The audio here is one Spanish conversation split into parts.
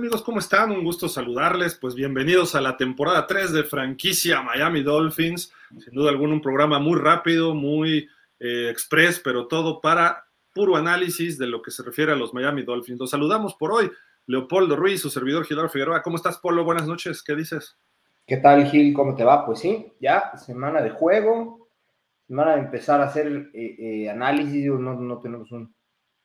Hola, ¿qué tal amigos? ¿Cómo están? Un gusto saludarles. Pues bienvenidos a la temporada 3 de franquicia Miami Dolphins. Sin duda alguna un programa muy rápido, muy eh, express, pero todo para puro análisis de lo que se refiere a los Miami Dolphins. Los saludamos por hoy. Leopoldo Ruiz, su servidor Gilberto Figueroa. ¿Cómo estás, Polo? Buenas noches. ¿Qué dices? ¿Qué tal, Gil? ¿Cómo te va? Pues sí, ya semana de juego, semana de empezar a hacer eh, eh, análisis. No, no tenemos un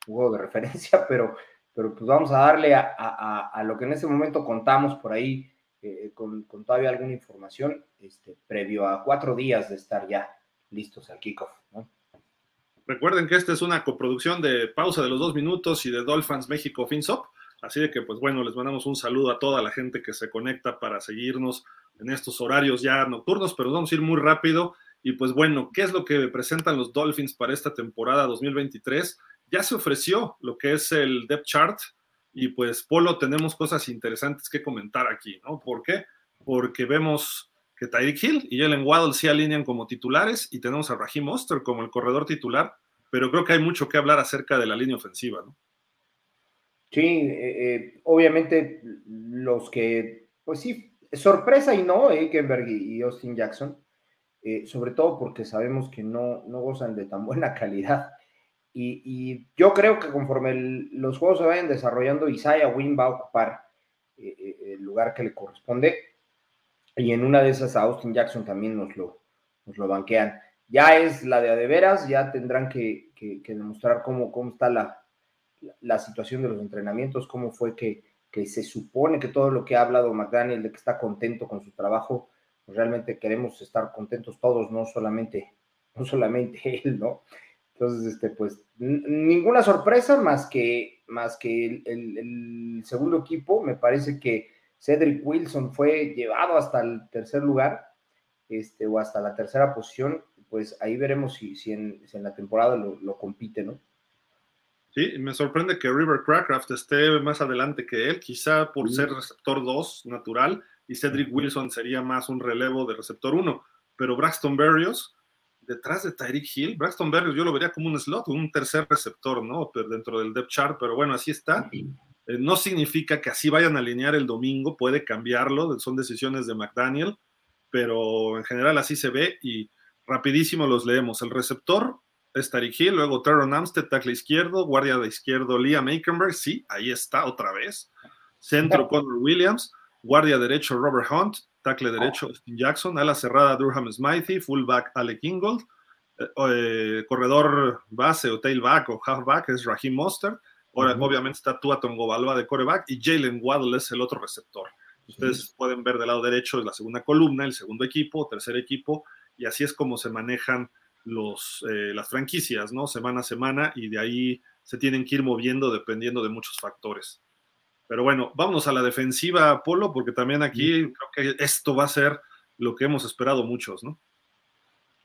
juego de referencia, pero pero pues vamos a darle a, lo que en este momento contamos por ahí, eh, con, todavía alguna información, este, previo a cuatro días de estar ya listos al kickoff. Recuerden que esta es una coproducción de Pausa de los Dos Minutos y de Dolphins México FinSop, así de que pues bueno, les mandamos un saludo a toda la gente que se conecta para seguirnos en estos horarios ya nocturnos, pero vamos a ir muy rápido. Y pues bueno, ¿qué es lo que presentan los Dolphins para esta temporada 2023? Ya se ofreció lo que es el depth chart y pues Polo tenemos cosas interesantes que comentar aquí, ¿no? ¿Por qué? Porque vemos que Tyreek Hill y Jalen Waddle se alinean como titulares y tenemos a Raheem Oster como el corredor titular, pero creo que hay mucho que hablar acerca de la línea ofensiva, ¿no? Sí, eh, eh, obviamente los que, pues sí, sorpresa y no, Ekenberg y Austin Jackson, eh, sobre todo porque sabemos que no, no gozan de tan buena calidad y, yo creo que conforme los juegos se vayan desarrollando, Isaiah Wynn va a ocupar eh, eh, el lugar que le corresponde. Y en una de esas a Austin Jackson también nos lo, nos lo banquean. Ya es la de de veras, ya tendrán que, demostrar cómo, cómo está la, la, situación de los entrenamientos, cómo fue que, que, se supone que todo lo que ha hablado McDaniel de que está contento con su trabajo, pues realmente queremos estar contentos todos, no solamente, no solamente él, ¿no? Entonces, este, pues, ninguna sorpresa más que, más que el, segundo equipo. Me parece que Cedric Wilson fue llevado hasta el tercer lugar, este, o hasta la tercera posición. Pues ahí veremos si, si, en, la temporada lo, compite, ¿no? Sí, me sorprende que River Crackraft esté más adelante que él, quizá por ser receptor 2 natural, y Cedric Wilson sería más un relevo de receptor 1. Pero Braxton Berrios detrás de Tyreek Hill, Braxton Berrios yo lo vería como un slot, un tercer receptor, ¿no? Dentro del depth chart, pero bueno, así está. Eh, no significa que así vayan a alinear el domingo, puede cambiarlo, son decisiones de McDaniel, pero en general así se ve y rapidísimo los leemos. El receptor es Tyreek Hill, luego Teron Amstead, tackle izquierdo, guardia de izquierdo Liam Aikenberg, sí, ahí está otra vez. Centro Connor Williams, guardia derecho Robert Hunt, tackle derecho Austin Jackson, ala cerrada Durham Smythe, fullback Alec Ingold, eh, eh, corredor base o tailback o halfback es Raheem Mostert, ahora obviamente está Tua Tongovalva de coreback y Jalen Waddle es el otro receptor. Ustedes pueden ver del lado derecho es la segunda columna, el segundo equipo, tercer equipo, y así es como se manejan los, eh, las franquicias, ¿no? Semana a semana, y de ahí se tienen que ir moviendo dependiendo de muchos factores. Pero bueno, vámonos a la defensiva, Polo, porque también aquí creo que esto va a ser lo que hemos esperado muchos, ¿no?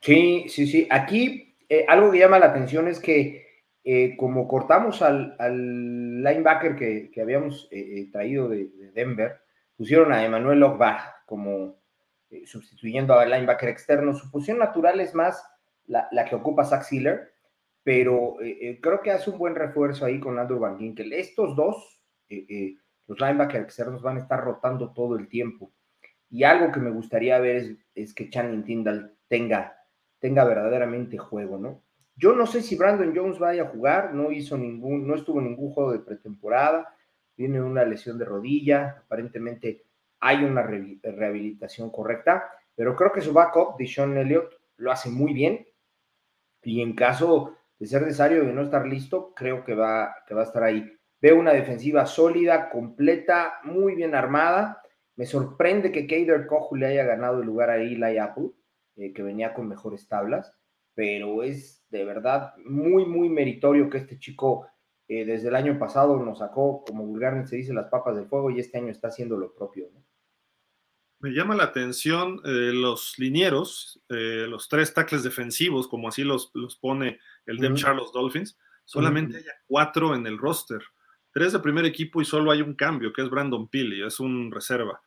Sí, sí, sí. Aquí eh, algo que llama la atención es que eh, como cortamos al, linebacker que, habíamos eh, traído de, Denver, pusieron a Emanuel Ogba como sustituyendo al linebacker externo. Su posición natural es más la, que ocupa Zach Sealer, pero creo que hace un buen refuerzo ahí con Andrew Van Ginkel. Estos dos eh, eh, los linebackers externos van a estar rotando todo el tiempo. Y algo que me gustaría ver es, que Channing Tindall tenga, tenga verdaderamente juego, ¿no? Yo no sé si Brandon Jones vaya a jugar, no hizo ningún, no estuvo en ningún juego de pretemporada, tiene una lesión de rodilla, aparentemente hay una rehabilitación correcta, pero creo que su backup, Sean Elliott, lo hace muy bien. Y en caso de ser necesario de no estar listo, creo que va, que va a estar ahí. Veo una defensiva sólida, completa, muy bien armada. Me sorprende que Kader Kohu le haya ganado el lugar a Eli Apple, eh, que venía con mejores tablas, pero es de verdad muy, muy meritorio que este chico eh, desde el año pasado nos sacó, como vulgarmente se dice, las papas del fuego y este año está haciendo lo propio. Me llama la atención eh, los linieros, los tres tackles defensivos, como así los, los pone el de Charles Dolphins, solamente hay cuatro en el roster tres de primer equipo y solo hay un cambio, que es Brandon Pili, es un reserva.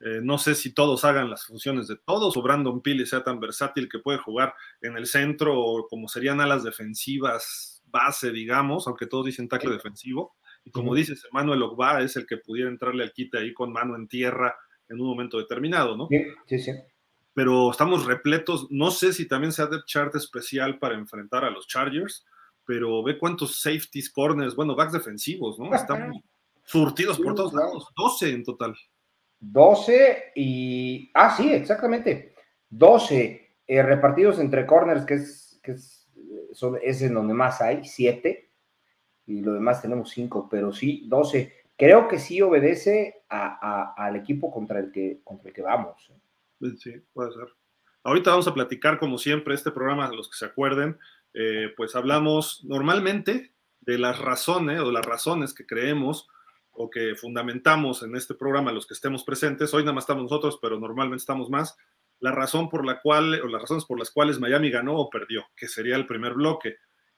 Eh, no sé si todos hagan las funciones de todos o Brandon Pili sea tan versátil que puede jugar en el centro o como serían alas defensivas base, digamos, aunque todos dicen tackle defensivo. Y como dices, Manuel Ogba es el que pudiera entrarle al quite ahí con mano en tierra en un momento determinado, ¿no? Sí, sí, sí. Pero estamos repletos, no sé si también sea de chart especial para enfrentar a los Chargers, pero ve cuántos safeties, corners, bueno, backs defensivos, ¿no? Están surtidos por todos lados, 12 en total. 12 y, ah, sí, exactamente, 12 eh, repartidos entre corners, que es, que es, son, es en donde más hay, 7 y lo demás tenemos cinco, pero sí, 12. Creo que sí obedece al equipo contra el, que, contra el que vamos. ¿eh? Sí, puede ser. Ahorita vamos a platicar, como siempre, este programa, los que se acuerden, eh, pues hablamos normalmente de las razones o las razones que creemos o que fundamentamos en este programa los que estemos presentes. Hoy nada más estamos nosotros, pero normalmente estamos más. La razón por la cual, o las razones por las cuales Miami ganó o perdió, que sería el primer bloque.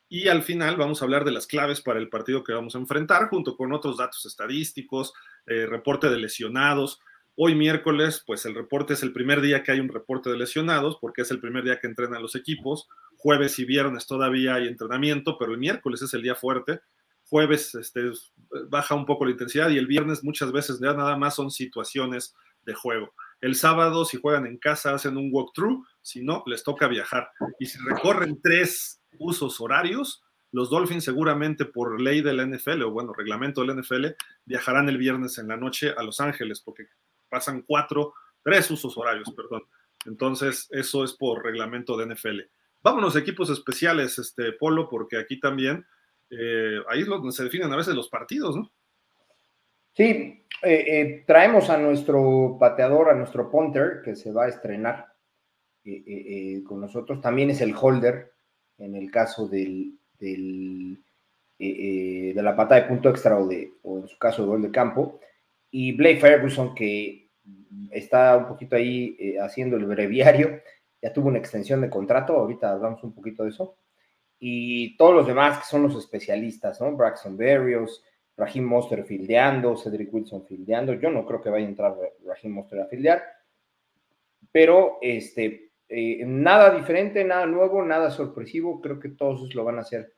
Y al final vamos a hablar de las claves para el partido que vamos a enfrentar, junto con otros datos estadísticos, eh, reporte de lesionados. Hoy miércoles, pues el reporte es el primer día que hay un reporte de lesionados, porque es el primer día que entrenan los equipos. Jueves y viernes todavía hay entrenamiento, pero el miércoles es el día fuerte. Jueves este, baja un poco la intensidad y el viernes muchas veces ya nada más son situaciones de juego. El sábado, si juegan en casa, hacen un walkthrough, si no, les toca viajar. Y si recorren tres usos horarios, los Dolphins seguramente por ley de la NFL o bueno, reglamento de la NFL, viajarán el viernes en la noche a Los Ángeles porque pasan cuatro, tres usos horarios, perdón. Entonces, eso es por reglamento de NFL. Vámonos, equipos especiales, este Polo, porque aquí también, eh, ahí es donde se definen a veces los partidos, ¿no? Sí, eh, eh, traemos a nuestro pateador, a nuestro punter, que se va a estrenar con nosotros. También es el holder en el caso del, eh, eh, de la patada de punto extra o, de, o en su caso de gol de campo. Y Blake Ferguson, que está un poquito ahí eh, haciendo el breviario, ya tuvo una extensión de contrato, ahorita hablamos un poquito de eso. Y todos los demás que son los especialistas, ¿no? Braxton Berrios, Raheem Monster fildeando, Cedric Wilson fildeando. Yo no creo que vaya a entrar Raheem Monster a fildear, pero este, eh, nada diferente, nada nuevo, nada sorpresivo. Creo que todos lo van a hacer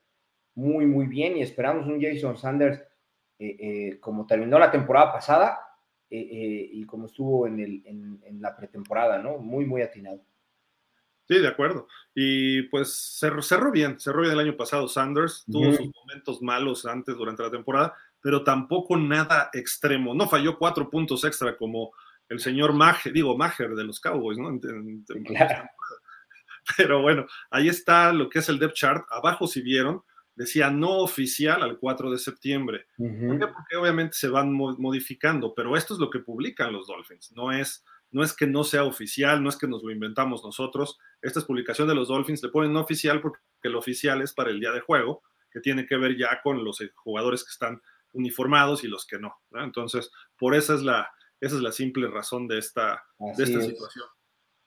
muy, muy bien y esperamos un Jason Sanders eh, eh, como terminó la temporada pasada y como estuvo en, el, en, la pretemporada, ¿no? Muy, muy atinado. Sí, de acuerdo. Y pues cerró, cerró, bien, cerró bien el año pasado Sanders, tuvo sus momentos malos antes durante la temporada, pero tampoco nada extremo. No falló cuatro puntos extra como el señor Mager, digo Mager de los Cowboys, ¿no? Pero bueno, ahí está lo que es el depth chart. Abajo, si vieron, decía no oficial al 4 de septiembre. ¿Por qué? Porque obviamente se van modificando, pero esto es lo que publican los Dolphins. No es, no es que no sea oficial, no es que nos lo inventamos nosotros. Esta es publicación de los Dolphins, le ponen no oficial porque el oficial es para el día de juego, que tiene que ver ya con los eh, jugadores que están uniformados y los que no. Entonces, por esa es la, esa es la simple razón de esta, de esta situación.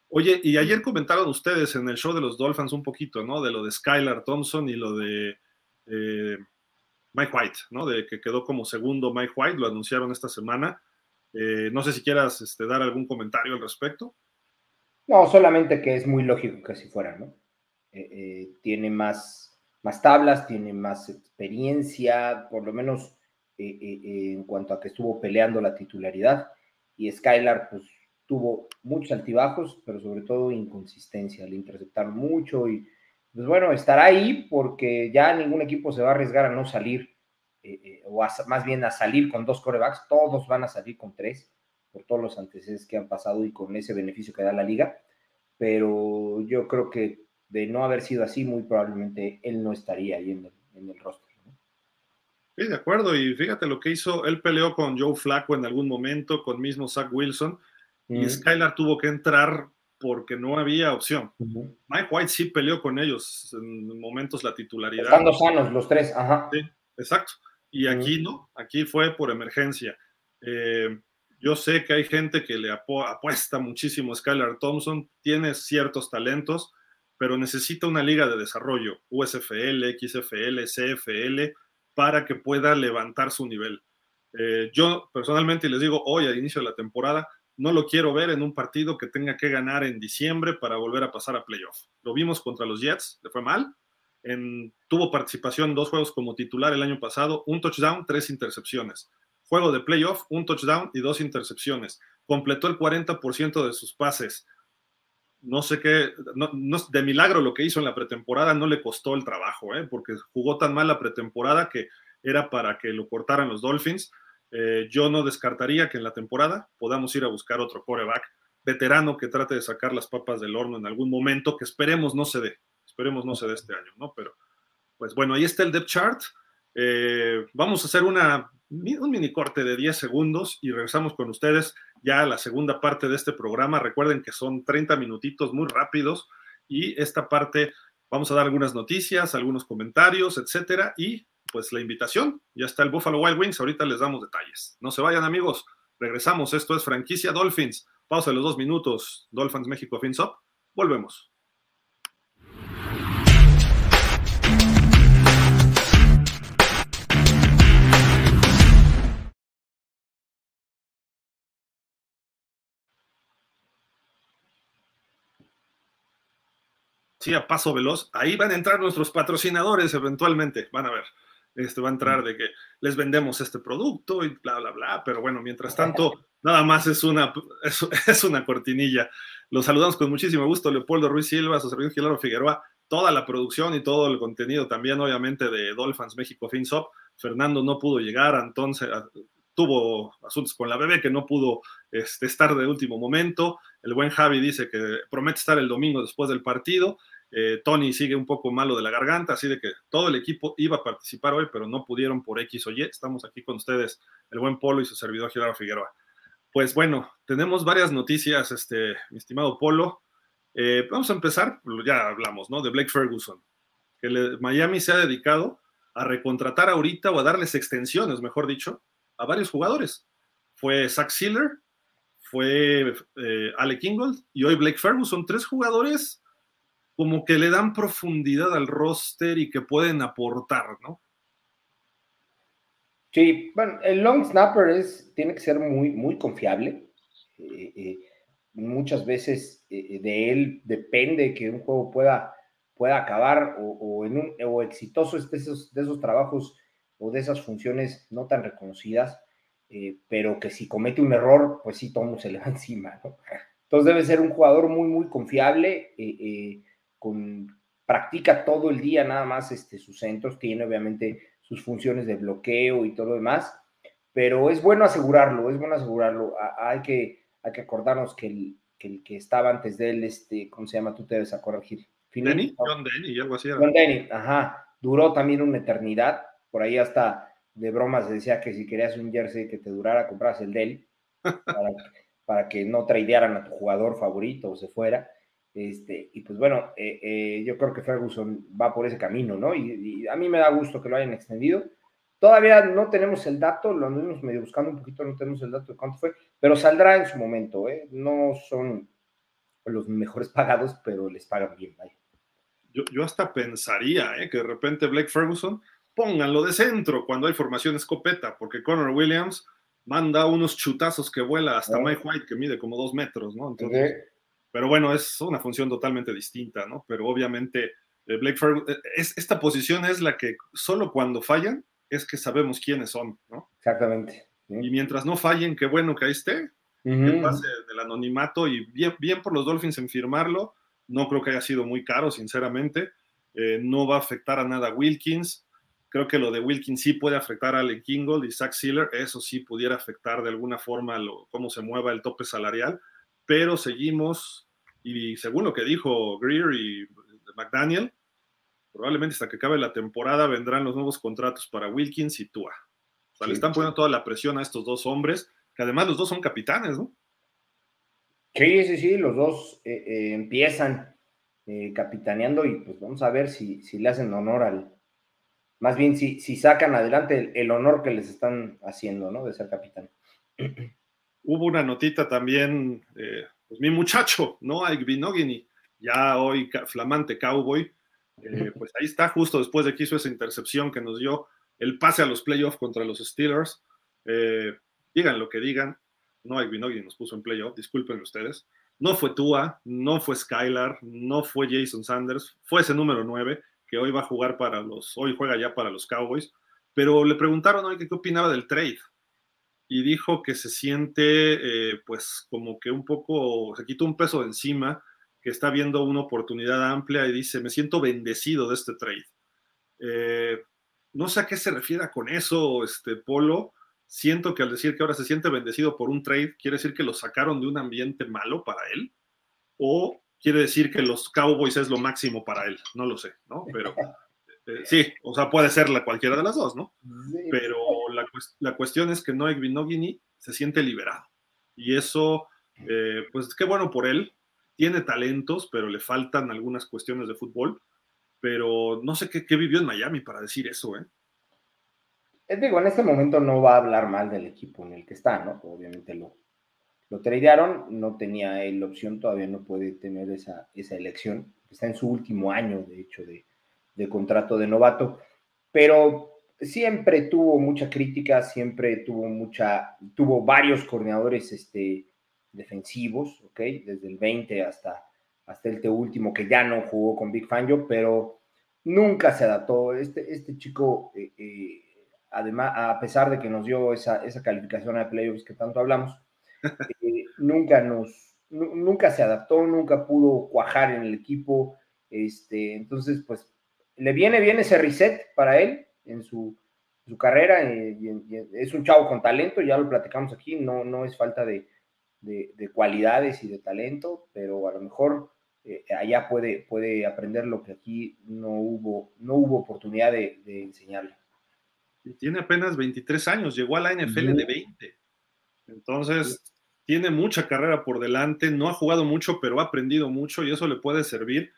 Oye, y ayer comentaron ustedes en el show de los Dolphins un poquito, ¿no? De lo de Skylar Thompson y lo de eh, Mike White, ¿no? De que quedó como segundo Mike White, lo anunciaron esta semana. Eh, no sé si quieras este, dar algún comentario al respecto. No, solamente que es muy lógico que así fuera, ¿no? Eh, tiene más, más tablas, tiene más experiencia, por lo menos en cuanto a que estuvo peleando la titularidad y Skylar pues tuvo muchos altibajos, pero sobre todo inconsistencia, le interceptaron mucho y pues bueno, estará ahí porque ya ningún equipo se va a arriesgar a no salir, eh, eh, o más bien a salir con dos corebacks, todos van a salir con tres, por todos los antecedentes que han pasado y con ese beneficio que da la liga, pero yo creo que de no haber sido así, muy probablemente él no estaría ahí en el, en el roster. Sí, de acuerdo. Y fíjate lo que hizo. Él peleó con Joe Flacco en algún momento, con mismo Zach Wilson. Y Skylar tuvo que entrar porque no había opción. Mike White sí peleó con ellos en momentos la titularidad. Estando sanos los tres, ajá. Sí, exacto. Y aquí no, aquí fue por emergencia. Eh, yo sé que hay gente que le apuesta muchísimo a Skylar Thompson, tiene ciertos talentos, pero necesita una liga de desarrollo, USFL, XFL, CFL, para que pueda levantar su nivel. Eh, yo personalmente les digo hoy al inicio de la temporada, no lo quiero ver en un partido que tenga que ganar en diciembre para volver a pasar a playoff. Lo vimos contra los Jets, le fue mal, tuvo participación en dos juegos como titular el año pasado, un touchdown, tres intercepciones. Juego de playoff, un touchdown y dos intercepciones. Completó el 40% de sus pases. No sé qué, de milagro lo que hizo en la pretemporada no le costó el trabajo, ¿eh? porque jugó tan mal la pretemporada que era para que lo cortaran los Dolphins. Eh, yo no descartaría que en la temporada podamos ir a buscar otro coreback veterano que trate de sacar las papas del horno en algún momento, que esperemos no se dé, esperemos no se dé este año, ¿no? Pero, pues bueno, ahí está el depth chart. Eh, vamos a hacer una, un mini corte de 10 segundos y regresamos con ustedes ya a la segunda parte de este programa. Recuerden que son 30 minutitos muy rápidos y esta parte vamos a dar algunas noticias, algunos comentarios, etcétera, y pues la invitación. Ya está el Buffalo Wild Wings, ahorita les damos detalles. No se vayan amigos, regresamos. Esto es franquicia Dolphins. Pausa los dos minutos. Dolphins México FinSop. Volvemos. Sí, a paso veloz. Ahí van a entrar nuestros patrocinadores eventualmente. Van a ver. Este va a entrar de que les vendemos este producto y bla, bla, bla. Pero bueno, mientras tanto, nada más es una, es, una cortinilla. Los saludamos con muchísimo gusto, Leopoldo Ruiz Silva, su servidor Gilaro Figueroa, toda la producción y todo el contenido también, obviamente, de Dolphins México FinSop. Fernando no pudo llegar, entonces tuvo asuntos con la bebé que no pudo este, estar de último momento. El buen Javi dice que promete estar el domingo después del partido. Eh, Tony sigue un poco malo de la garganta, así de que todo el equipo iba a participar hoy, pero no pudieron por X o Y. Estamos aquí con ustedes, el buen Polo y su servidor Gerardo Figueroa. Pues bueno, tenemos varias noticias, este, mi estimado Polo. Eh, vamos a empezar, ya hablamos, ¿no? De Blake Ferguson, que Miami se ha dedicado a recontratar ahorita o a darles extensiones, mejor dicho, a varios jugadores. Fue Zach Sealer, fue eh, Alec Ingold y hoy Blake Ferguson, tres jugadores como que le dan profundidad al roster y que pueden aportar, ¿no? Sí, bueno, el long snapper es, tiene que ser muy, muy confiable. Eh, eh, muchas veces eh, de él depende que un juego pueda, pueda acabar o, en un, o exitoso esos, de esos trabajos o de esas funciones no tan reconocidas, pero que si comete un error, pues sí, todo se le va encima, ¿no? Entonces debe ser un jugador muy, muy confiable practica todo el día nada más este, sus centros, tiene obviamente sus funciones de bloqueo y todo lo demás, pero es bueno asegurarlo, es bueno asegurarlo. hay, que, hay que acordarnos que el, que estaba antes de él, este, ¿cómo se llama? Tú te debes a corregir. Denny, John Denny, algo así. John Denny, ajá. Duró también una eternidad. Por ahí hasta de bromas decía que si querías un jersey que te durara, compras el de él para, para que no tradearan a tu jugador favorito o se fuera. Este, y pues bueno, eh, eh, yo creo que Ferguson va por ese camino, ¿no? Y, a mí me da gusto que lo hayan extendido. Todavía no tenemos el dato, lo andamos medio buscando un poquito, no tenemos el dato de cuánto fue, pero saldrá en su momento, ¿eh? No son los mejores pagados, pero les pagan bien, vaya. Yo, yo hasta pensaría, ¿eh? Que de repente Blake Ferguson pónganlo de centro cuando hay formación escopeta, porque Connor Williams manda unos chutazos que vuela hasta Mike White, que mide como dos metros, ¿no? Entonces, pero bueno, es una función totalmente distinta, ¿no? Pero obviamente eh, Blake Ferguson, eh, es, esta posición es la que solo cuando fallan es que sabemos quiénes son, ¿no? Exactamente. Y mientras no fallen, qué bueno que ahí esté, que pase del anonimato y bien, bien por los Dolphins en firmarlo, no creo que haya sido muy caro, sinceramente, eh, no va a afectar a nada a Wilkins, creo que lo de Wilkins sí puede afectar a Alec Kingold y Zach Sealer, eso sí pudiera afectar de alguna forma lo, cómo se mueva el tope salarial, pero seguimos, y según lo que dijo Greer y McDaniel, probablemente hasta que acabe la temporada vendrán los nuevos contratos para Wilkins y Tua. O sea, le están poniendo toda la presión a estos dos hombres, que además los dos son capitanes, ¿no? Sí, sí, sí, los dos eh, eh, empiezan eh, capitaneando y pues vamos a ver si, si, le hacen honor al, más bien si, si sacan adelante el, el, honor que les están haciendo, ¿no? De ser capitán. hubo una notita también, eh, pues mi muchacho, ¿no? Ike Binogini, ya hoy flamante cowboy, eh, pues ahí está, justo después de que hizo esa intercepción que nos dio el pase a los playoffs contra los Steelers. Eh, digan lo que digan, no Ike Binogini nos puso en playoff, disculpen ustedes. No fue Tua, no fue Skylar, no fue Jason Sanders, fue ese número 9 que hoy va a jugar para los, hoy juega ya para los Cowboys, pero le preguntaron hoy qué opinaba del trade y dijo que se siente eh, pues como que un poco, se quitó un peso de encima, que está viendo una oportunidad amplia y dice, me siento bendecido de este trade. Eh, no sé a qué se refiere con eso, este Polo. Siento que al decir que ahora se siente bendecido por un trade, quiere decir que lo sacaron de un ambiente malo para él, o quiere decir que los Cowboys es lo máximo para él, no lo sé, ¿no? Pero eh, sí, o sea, puede ser la cualquiera de las dos, ¿no? Pero la, cuestión es que Noé Vinogini se siente liberado. Y eso, eh, pues qué bueno por él. Tiene talentos, pero le faltan algunas cuestiones de fútbol. Pero no sé qué, vivió en Miami para decir eso, ¿eh? eh digo, en este momento no va a hablar mal del equipo en el que está, ¿no? Obviamente lo, lo tradearon, no tenía la opción, todavía no puede tener esa, esa elección. Está en su último año, de hecho, de contrato de novato, pero siempre tuvo mucha crítica, siempre tuvo mucha, tuvo varios coordinadores este, defensivos, ¿ok? Desde el 20 hasta, hasta este último que ya no jugó con Big Fangio, pero nunca se adaptó. Este, este chico, eh, eh, además, a pesar de que nos dio esa, esa calificación a playoffs que tanto hablamos, eh, nunca nos, nunca se adaptó, nunca pudo cuajar en el equipo. Este, entonces, pues le viene bien ese reset para él en su, carrera. es un chavo con talento, ya lo platicamos aquí, no, no es falta de, cualidades y de talento, pero a lo mejor eh, allá puede, puede aprender lo que aquí no hubo, no hubo oportunidad de, enseñarle. Y tiene apenas 23 años, llegó a la NFL de 20. Entonces, tiene mucha carrera por delante, no ha jugado mucho, pero ha aprendido mucho y eso le puede servir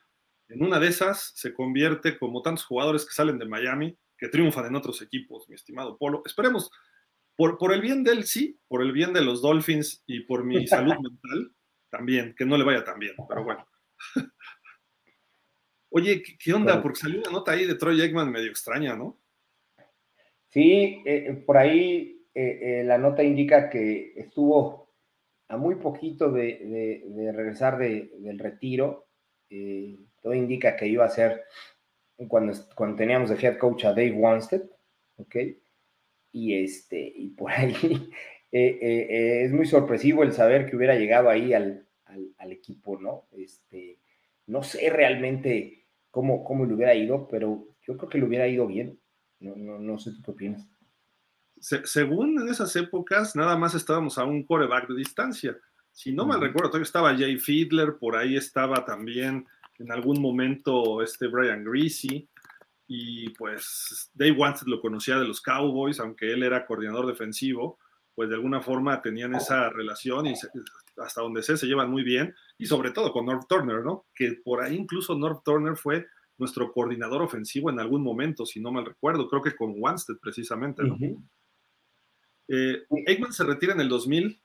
en una de esas se convierte como tantos jugadores que salen de Miami, que triunfan en otros equipos, mi estimado Polo. Esperemos, por, por el bien de él sí, por el bien de los Dolphins y por mi salud mental también, que no le vaya tan bien, pero bueno. Oye, ¿qué, onda? Porque salió una nota ahí de Troy Eggman medio extraña, ¿no? Sí, eh, eh, por ahí eh, la nota indica que estuvo a muy poquito de, regresar del retiro todo indica que iba a ser cuando, cuando teníamos de head coach a Dave Wanstead, ¿ok? Y, este, y por ahí eh, eh, eh, es muy sorpresivo el saber que hubiera llegado ahí al, equipo, ¿no? Este, no sé realmente cómo, cómo le hubiera ido, pero yo creo que le hubiera ido bien. No, no, no sé tú qué opinas. según en esas épocas, nada más estábamos a un coreback de distancia. Si no mal recuerdo, todavía estaba Jay Fiedler, por ahí estaba también en algún momento este Brian Greasy, y pues Dave Wanstead lo conocía de los Cowboys, aunque él era coordinador defensivo, pues de alguna forma tenían esa relación y hasta donde sé se llevan muy bien, y sobre todo con North Turner, ¿no? Que por ahí incluso North Turner fue nuestro coordinador ofensivo en algún momento, si no mal recuerdo, creo que con Wanstead precisamente, ¿no? Eh, Eggman se retira en el 2000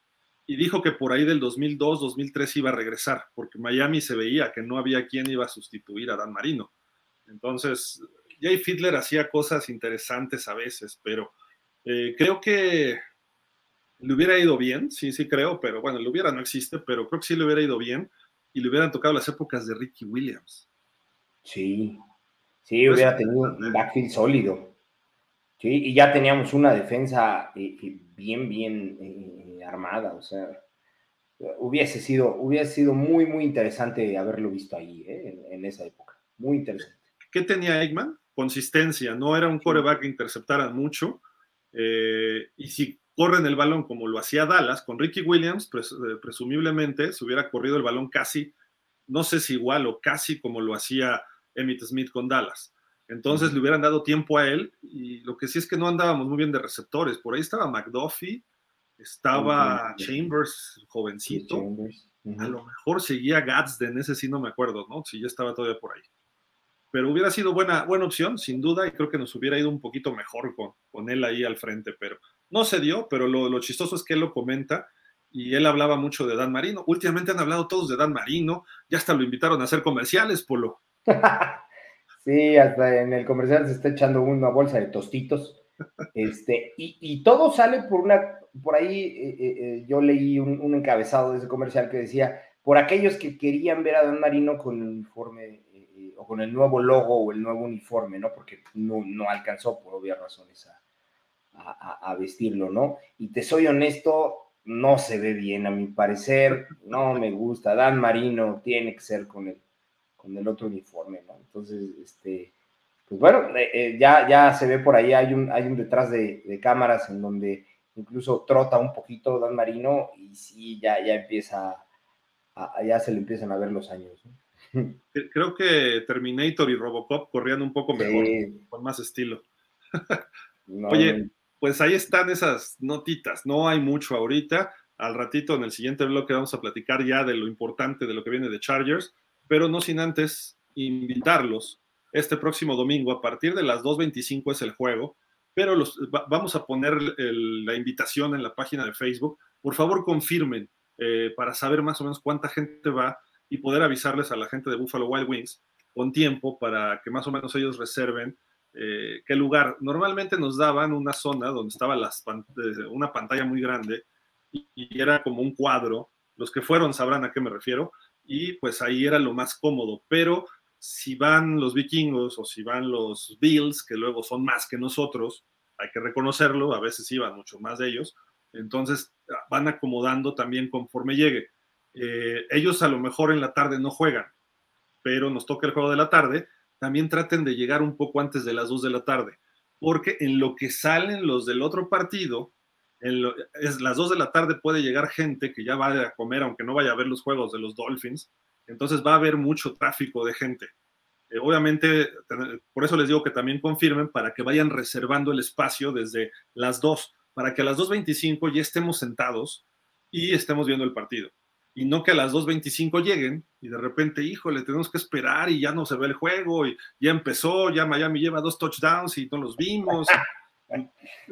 y dijo que por ahí del 2002, 2003 iba a regresar, porque Miami se veía que no había quien iba a sustituir a Dan Marino. Entonces, Jay Fiedler hacía cosas interesantes a veces, pero eh, creo que le hubiera ido bien, sí, sí creo, pero bueno, le hubiera no existe, pero creo que sí le hubiera ido bien y le hubieran tocado las épocas de Ricky Williams. Sí, sí, hubiera tenido un backfield sólido. Sí, y ya teníamos una defensa eh, eh, bien, bien armada, o sea, hubiese sido, hubiese sido muy, muy interesante haberlo visto ahí, ¿eh? en, esa época, muy interesante. ¿Qué tenía Eggman? Consistencia, no era un coreback que interceptara mucho, eh, y si corren el balón como lo hacía Dallas, con Ricky Williams, eh, presumiblemente se hubiera corrido el balón casi, no sé si igual o casi como lo hacía Emmitt Smith con Dallas. Entonces le hubieran dado tiempo a él y lo que sí es que no andábamos muy bien de receptores. Por ahí estaba McDuffie, estaba Chambers, jovencito. A lo mejor seguía Gadsden, ese sí no me acuerdo, ¿no? Si ya estaba todavía por ahí. Pero hubiera sido buena, buena opción, sin duda, y creo que nos hubiera ido un poquito mejor con, con él ahí al frente, pero no se dio, pero lo, lo, chistoso es que él lo comenta y él hablaba mucho de Dan Marino. Últimamente han hablado todos de Dan Marino, ya hasta lo invitaron a hacer comerciales, Polo. sí, hasta en el comercial se está echando una bolsa de tostitos. Este, y, y todo sale por una por ahí eh, eh, eh, yo leí un, encabezado de ese comercial que decía, por aquellos que querían ver a Dan Marino con el uniforme con el nuevo logo o el nuevo uniforme, ¿no? Porque no, no alcanzó por obvias razones a, vestirlo, ¿no? Y te soy honesto, no se ve bien, a mi parecer, no me gusta. Dan Marino tiene que ser con el, con el otro uniforme, ¿no? Entonces, este, pues bueno, eh, eh, ya, ya se ve por ahí, hay un, hay un detrás de, cámaras en donde incluso trota un poquito Dan Marino y sí, ya, ya empieza, ya se le empiezan a ver los años. Creo que Terminator y Robocop corrían un poco mejor, con más estilo. Oye, pues ahí están esas notitas. No hay mucho ahorita. Al ratito, en el siguiente bloque, vamos a platicar ya de lo importante de lo que viene de Chargers, pero no sin antes invitarlos. Este próximo domingo, a partir de las 2.25 es el juego, pero los, vamos a poner la invitación en la página de Facebook. Por favor, confirmen eh, para saber más o menos cuánta gente va y poder avisarles a la gente de Buffalo Wild Wings con tiempo para que más o menos ellos reserven eh, qué lugar. Normalmente nos daban una zona donde estaba las eh, una pantalla muy grande y, era como un cuadro. Los que fueron sabrán a qué me refiero. Y pues ahí era lo más cómodo. Pero si van los vikingos o si van los Bills, que luego son más que nosotros, hay que reconocerlo, a veces iban mucho más de ellos, entonces van acomodando también conforme llegue. Eh, ellos a lo mejor en la tarde no juegan, pero nos toca el juego de la tarde, también traten de llegar un poco antes de las 2 de la tarde, porque en lo que salen los del otro partido, en es, las 2 de la tarde puede llegar gente que ya vaya a comer, aunque no vaya a ver los juegos de los Dolphins, entonces va a haber mucho tráfico de gente. Eh, obviamente, por eso les digo que también confirmen para que vayan reservando el espacio desde las 2, para que a las 2.25 ya estemos sentados y estemos viendo el partido y no que a las 2.25 lleguen y de repente, híjole, tenemos que esperar y ya no se ve el juego y ya empezó, ya Miami lleva dos touchdowns y no los vimos.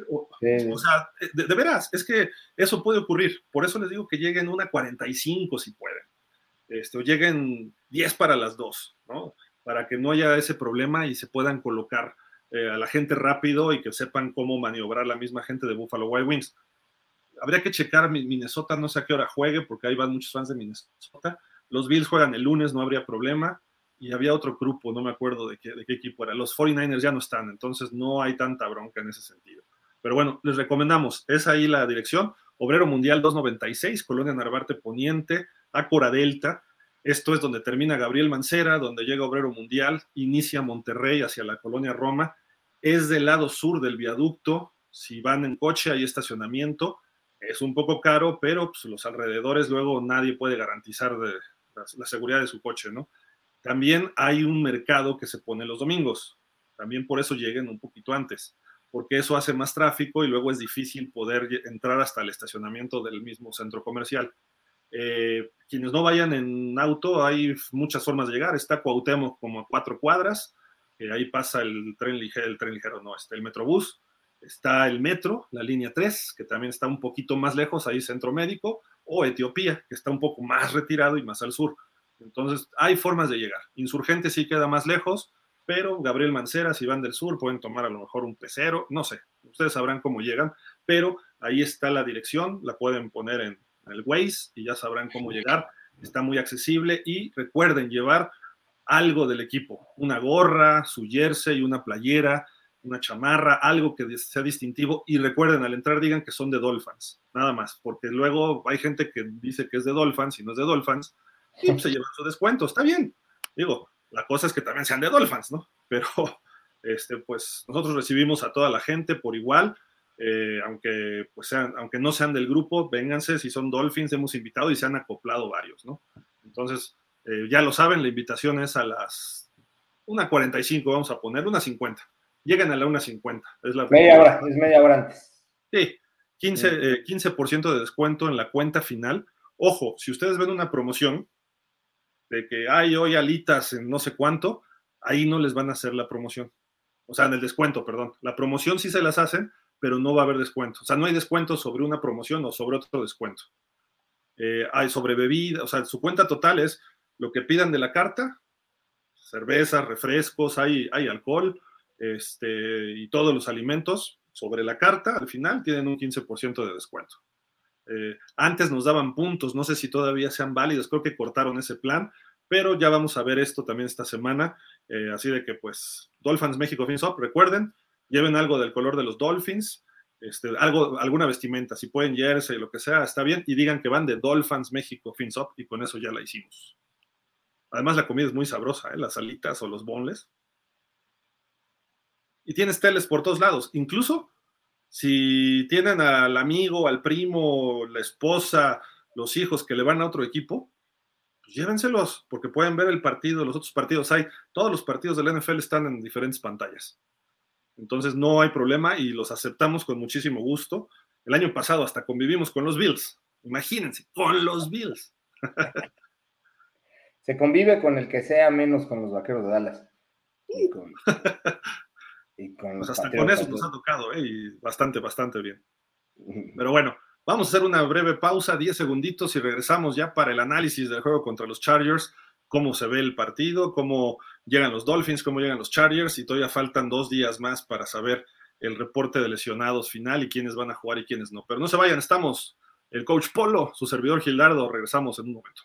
o, sea, de, veras, es que eso puede ocurrir. Por eso les digo que lleguen una 45 si pueden. Este, o lleguen 10 para las 2, ¿no? Para que no haya ese problema y se puedan colocar eh, a la gente rápido y que sepan cómo maniobrar la misma gente de Buffalo Wild Wings habría que checar Minnesota, no sé a qué hora juegue, porque ahí van muchos fans de Minnesota. Los Bills juegan el lunes, no habría problema. Y había otro grupo, no me acuerdo de qué, de equipo era. Los 49ers ya no están, entonces no hay tanta bronca en ese sentido. Pero bueno, les recomendamos, es ahí la dirección, Obrero Mundial 296, Colonia Narvarte Poniente, Acora Delta. Esto es donde termina Gabriel Mancera, donde llega Obrero Mundial, inicia Monterrey hacia la Colonia Roma. Es del lado sur del viaducto, si van en coche hay estacionamiento es un poco caro, pero pues, los alrededores luego nadie puede garantizar la, seguridad de su coche, ¿no? También hay un mercado que se pone los domingos. También por eso lleguen un poquito antes, porque eso hace más tráfico y luego es difícil poder entrar hasta el estacionamiento del mismo centro comercial. Eh, quienes no vayan en auto, hay muchas formas de llegar. Está Cuauhtémoc como a cuatro cuadras, que ahí pasa el tren ligero, el tren ligero no, está el Metrobús está el metro, la línea 3, que también está un poquito más lejos, ahí centro médico, o Etiopía, que está un poco más retirado y más al sur. Entonces, hay formas de llegar. Insurgente sí queda más lejos, pero Gabriel Mancera, si van del sur, pueden tomar a lo mejor un pecero, no sé, ustedes sabrán cómo llegan, pero ahí está la dirección, la pueden poner en el Waze y ya sabrán cómo llegar. Está muy accesible y recuerden llevar algo del equipo, una gorra, su jersey, una playera, una chamarra, algo que sea distintivo. Y recuerden, al entrar digan que son de Dolphins, nada más, porque luego hay gente que dice que es de Dolphins y no es de Dolphins, y pues se llevan su descuento, está bien. Digo, la cosa es que también sean de Dolphins, ¿no? Pero, este, pues nosotros recibimos a toda la gente por igual. Eh, aunque, pues sean, aunque no sean del grupo, vénganse, si son Dolphins, hemos invitado y se han acoplado varios, ¿no? Entonces, eh, ya lo saben, la invitación es a las 1.45, vamos a poner, 1.50 llegan a la 1.50. Es la media hora, es media hora antes. Sí, 15, 15% eh, de descuento en la cuenta final. Ojo, si ustedes ven una promoción de que hay hoy alitas en no sé cuánto, ahí no les van a hacer la promoción. O sea, en el descuento, perdón. La promoción sí se las hacen, pero no va a haber descuento. O sea, no hay descuento sobre una promoción o sobre otro descuento. Eh, hay sobre bebida, o sea, su cuenta total es lo que pidan de la carta, cervezas, refrescos, hay, hay alcohol, este, y todos los alimentos sobre la carta, al final tienen un 15% de descuento. Eh, antes nos daban puntos, no sé si todavía sean válidos, creo que cortaron ese plan, pero ya vamos a ver esto también esta semana Eh, así de que, pues, Dolphins México Fins Up, recuerden, lleven algo del color de los Dolphins, este, algo, alguna vestimenta, si pueden jersey, lo que sea, está bien, y digan que van de Dolphins México Fins Up, y con eso ya la hicimos. Además, la comida es muy sabrosa, ¿eh? las alitas o los bonles. Y tienes teles por todos lados, incluso si tienen al amigo, al primo, la esposa, los hijos que le van a otro equipo, pues llévenselos, porque pueden ver el partido, los otros partidos hay, todos los partidos del NFL están en diferentes pantallas. Entonces no hay problema y los aceptamos con muchísimo gusto. El año pasado hasta convivimos con los Bills. Imagínense, con los Bills. Se convive con el que sea menos con los vaqueros de Dallas. Y con, pues hasta con eso nos ha tocado, ¿eh? y bastante, bastante bien. Pero bueno, vamos a hacer una breve pausa, 10 segunditos, y regresamos ya para el análisis del juego contra los Chargers, cómo se ve el partido, cómo llegan los Dolphins, cómo llegan los Chargers, y todavía faltan dos días más para saber el reporte de lesionados final y quiénes van a jugar y quiénes no. Pero no se vayan, estamos el coach Polo, su servidor Gildardo, regresamos en un momento.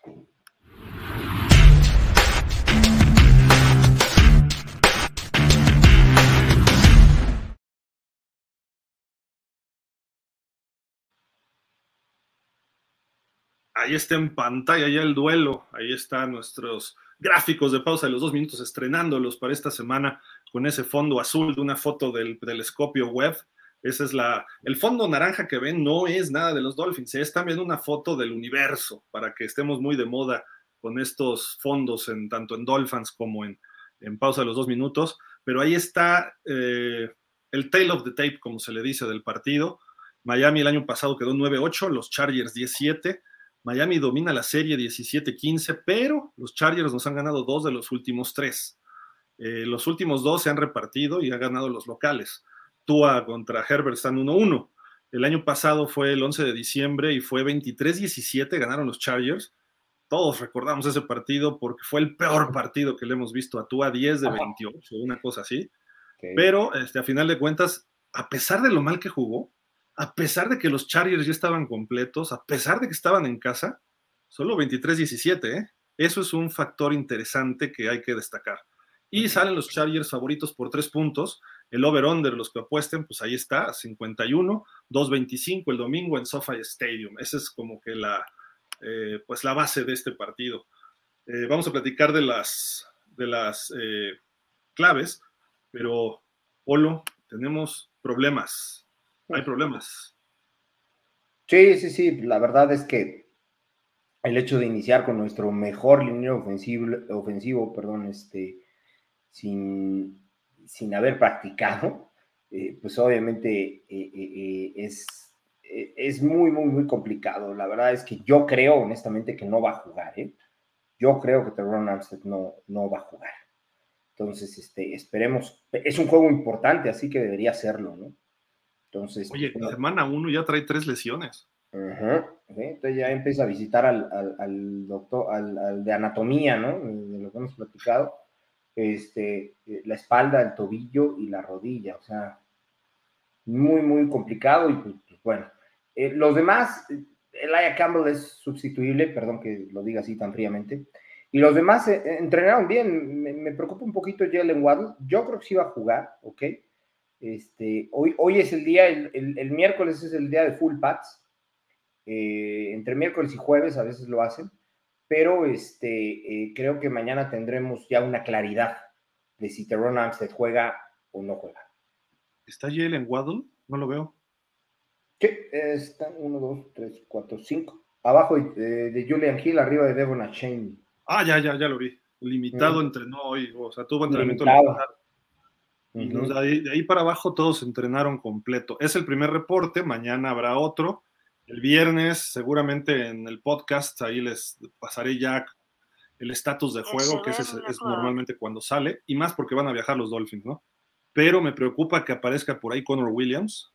Ahí está en pantalla ya el duelo, ahí están nuestros gráficos de pausa de los dos minutos estrenándolos para esta semana con ese fondo azul de una foto del telescopio web. Ese es la, el fondo naranja que ven no es nada de los Dolphins, es también una foto del universo para que estemos muy de moda con estos fondos en tanto en Dolphins como en, en pausa de los dos minutos. Pero ahí está eh, el tail of the tape, como se le dice, del partido. Miami el año pasado quedó 9-8, los Chargers 17 Miami domina la serie 17-15, pero los Chargers nos han ganado dos de los últimos tres. Eh, los últimos dos se han repartido y han ganado los locales. Tua contra Herbert están 1-1. El año pasado fue el 11 de diciembre y fue 23-17, ganaron los Chargers. Todos recordamos ese partido porque fue el peor partido que le hemos visto a Tua, 10 de 28, una cosa así. Pero este, a final de cuentas, a pesar de lo mal que jugó, a pesar de que los Chargers ya estaban completos, a pesar de que estaban en casa, solo 23-17, ¿eh? Eso es un factor interesante que hay que destacar. Y salen los Chargers favoritos por tres puntos. El over-under, los que apuesten, pues ahí está, 51, 2.25 el domingo en SoFi Stadium. Esa es como que la, eh, pues la base de este partido. Eh, vamos a platicar de las, de las eh, claves, pero, Polo, tenemos problemas hay problemas. Sí, sí, sí, la verdad es que el hecho de iniciar con nuestro mejor línea ofensivo, ofensivo perdón, este, sin, sin haber practicado, eh, pues obviamente eh, eh, es, es muy, muy, muy complicado. La verdad es que yo creo, honestamente, que no va a jugar. Yo creo que Terron Armstead no, no va a jugar. Entonces, este, esperemos. Es un juego importante, así que debería serlo, ¿no? Entonces, Oye, la semana uno ya trae tres lesiones. Entonces ya empieza a visitar al, doctor, al, de anatomía, ¿no? De lo que hemos platicado. Este, la espalda, el tobillo y la rodilla. O sea, muy, muy complicado. Y pues, pues bueno, eh, los demás, Elia Campbell es sustituible, perdón que lo diga así tan fríamente. Y los demás eh, entrenaron bien. Me, me, preocupa un poquito Jalen Waddle. Yo creo que sí va a jugar, ¿ok? Este, hoy, hoy es el día, el, miércoles es el día de full pads. Eh, entre miércoles y jueves a veces lo hacen, pero este, eh, creo que mañana tendremos ya una claridad de si Teron Amstead juega o no juega. ¿Está en Waddle? No lo veo. Sí, está 1, 2, 3, 4, 5. Abajo de, Julian Hill, arriba de Devon Shane. Ah, ya, ya, ya lo vi. Limitado entrenó hoy, o sea, tuvo entrenamiento limitado de, ahí, para abajo todos entrenaron completo. Es el primer reporte, mañana habrá otro. El viernes, seguramente en el podcast, ahí les pasaré ya el estatus de juego, que ese es, normalmente cuando sale, y más porque van a viajar los Dolphins, ¿no? Pero me preocupa que aparezca por ahí Connor Williams,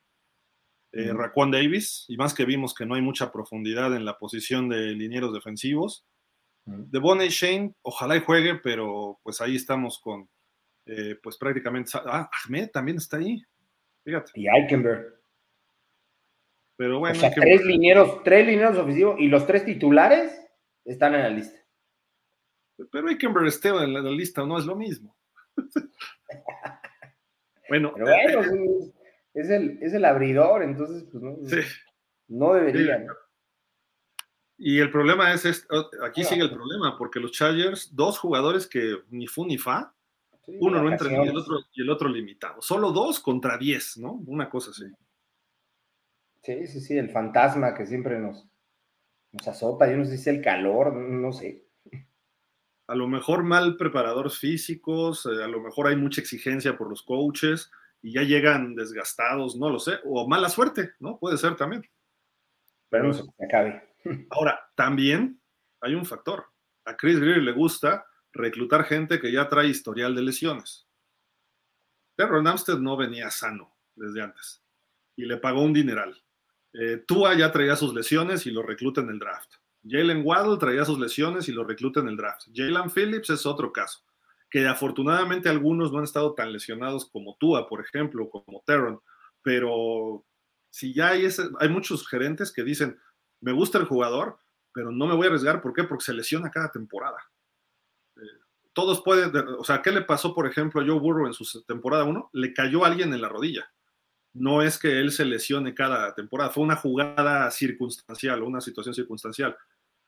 eh, Raquan Davis, y más que vimos que no hay mucha profundidad en la posición de linieros defensivos. De Bonnie Shane, ojalá y juegue, pero pues ahí estamos con, eh, pues prácticamente. Ah, Ahmed también está ahí. Fíjate. Y Eichenberg. Pero bueno. O sea, tres, linieros, tres linieros ofensivos y los tres titulares están en la lista. Pero Eichenberg esté en la, lista, no es lo mismo. bueno, Pero bueno eh, es, el, es el abridor, entonces, pues no, no debería. Y el problema es, este, aquí sigue el problema, porque los Chargers, dos jugadores que ni fu ni fa, uno no entra y el, otro, y el otro limitado. Solo dos contra diez, ¿no? Una cosa así. Sí, sí, sí, el fantasma que siempre nos, nos azota, yo no sé si el calor, no sé. A lo mejor mal preparadores físicos, eh, a lo mejor hay mucha exigencia por los coaches y ya llegan desgastados, no lo sé, o mala suerte, ¿no? Puede ser también. Pero no se acabe. Ahora, también hay un factor. A Chris Greer le gusta reclutar gente que ya trae historial de lesiones. Terron Amstead no venía sano desde antes y le pagó un dineral. Eh, Tua ya traía sus lesiones y lo recluta en el draft. Jalen Waddle traía sus lesiones y lo recluta en el draft. Jalen Phillips es otro caso, que afortunadamente algunos no han estado tan lesionados como Tua, por ejemplo, como Terron, pero si ya hay, hay muchos gerentes que dicen, me gusta el jugador, pero no me voy a arriesgar, ¿por qué? Porque se lesiona cada temporada. Todos pueden, o sea, ¿qué le pasó, por ejemplo, a Joe Burrow en su temporada 1? Le cayó alguien en la rodilla no es que él se lesione cada temporada, fue una jugada circunstancial o una situación circunstancial.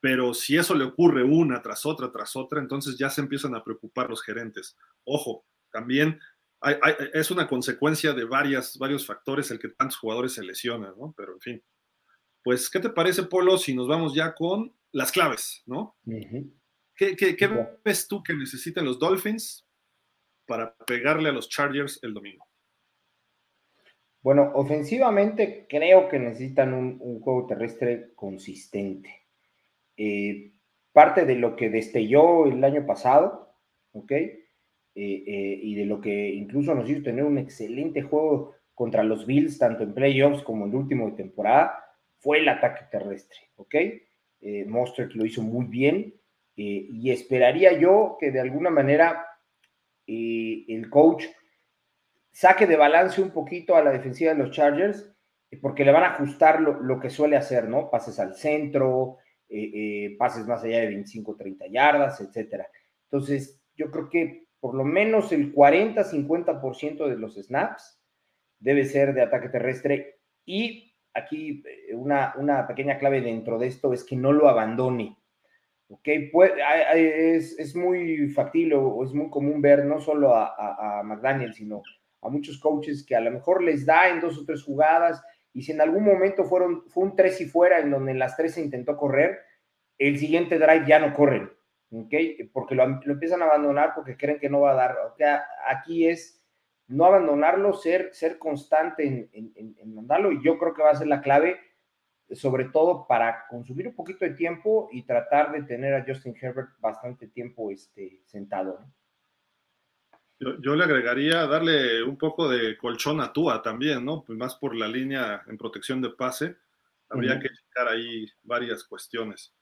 Pero si eso le ocurre una tras otra, tras otra, entonces ya se empiezan a preocupar los gerentes. Ojo, también es una consecuencia de varias, varios factores el que tantos jugadores se lesionan, ¿no? Pero en fin. Pues, ¿qué te parece, Polo, si nos vamos ya con las claves, ¿no? ¿Qué, qué ves tú que necesitan los Dolphins para pegarle a los Chargers el domingo? Bueno, ofensivamente creo que necesitan un, juego terrestre consistente. Eh, parte de lo que destelló el año pasado, ¿ok? Eh, eh, y de lo que incluso nos hizo tener un excelente juego contra los Bills, tanto en playoffs como en el último de temporada, fue el ataque terrestre, ¿ok? Monster lo hizo muy bien y esperaría yo que de alguna manera el coach saque de balance un poquito a la defensiva de los Chargers, eh, porque le van a ajustar lo, que suele hacer, ¿no? Pases al centro, eh, eh, pases más allá de 25, 30 yardas, etcétera. Entonces, yo creo que por lo menos el 40-50% de los snaps debe ser de ataque terrestre y aquí una, una, pequeña clave dentro de esto es que no lo abandone. ¿Ok? es, es, muy factible o es muy común ver no solo a, a McDaniel, sino a muchos coaches que a lo mejor les da en dos o tres jugadas y si en algún momento fueron, fue un tres y fuera en donde en las tres se intentó correr, el siguiente drive ya no corren, ¿ok? Porque lo, empiezan a abandonar porque creen que no va a dar. Aquí es no abandonarlo, ser, ser constante en, en, mandarlo y yo creo que va a ser la clave, sobre todo para consumir un poquito de tiempo y tratar de tener a Justin Herbert bastante tiempo este, sentado. ¿no? Yo, le agregaría darle un poco de colchón a Tua también, ¿no? Pues más por la línea en protección de pase. Habría que checar ahí varias cuestiones.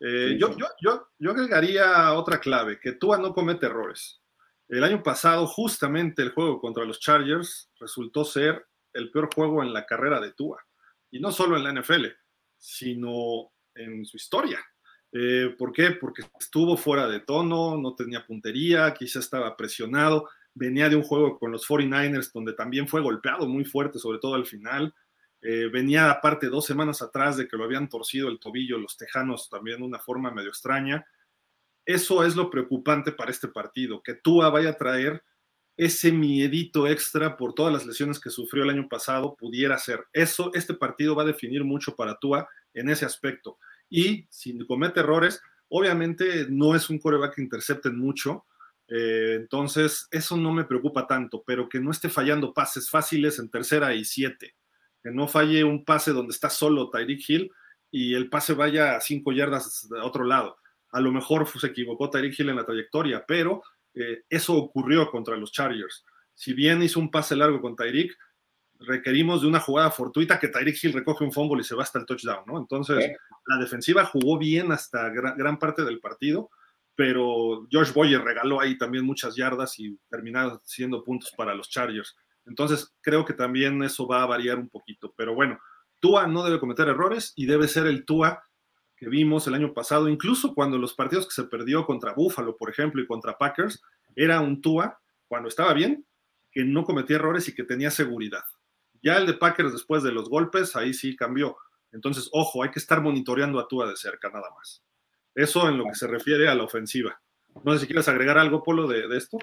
Eh, yo, Yo, yo, yo, agregaría otra clave, que Tua no comete errores. El año pasado, justamente el juego contra los Chargers resultó ser el peor juego en la carrera de Tua. Y no solo en la NFL, sino en su historia. Eh, ¿Por qué? Porque estuvo fuera de tono, no tenía puntería, quizá estaba presionado, venía de un juego con los 49ers donde también fue golpeado muy fuerte, sobre todo al final. Eh, venía aparte dos semanas atrás de que lo habían torcido el tobillo los tejanos también de una forma medio extraña. Eso es lo preocupante para este partido, que Tua vaya a traer ese miedito extra por todas las lesiones que sufrió el año pasado pudiera ser. Eso, este partido va a definir mucho para Tua en ese aspecto y si comete errores, obviamente no es un coreback que intercepten mucho, eh, entonces eso no me preocupa tanto, pero que no esté fallando pases fáciles en tercera y siete, que no falle un pase donde está solo Tyreek Hill y el pase vaya a cinco yardas de otro lado. A lo mejor se equivocó Tyreek Hill en la trayectoria, pero eh, eso ocurrió contra los Chargers. Si bien hizo un pase largo con Tyreek, requerimos de una jugada fortuita que Tyreek Hill recoge un fumble y se va hasta el touchdown, ¿no? Entonces, la defensiva jugó bien hasta gran, parte del partido, pero George Boyer regaló ahí también muchas yardas y terminaron siendo puntos para los Chargers. Entonces, creo que también eso va a variar un poquito, pero bueno, Tua no debe cometer errores y debe ser el Tua que vimos el año pasado, incluso cuando los partidos que se perdió contra Buffalo, por ejemplo, y contra Packers, era un Tua cuando estaba bien, que no cometía errores y que tenía seguridad. Ya el de Packers después de los golpes, ahí sí cambió. Entonces, ojo, hay que estar monitoreando a Tua de cerca nada más. Eso en lo que se refiere a la ofensiva. No sé si quieres agregar algo, Polo, de, esto.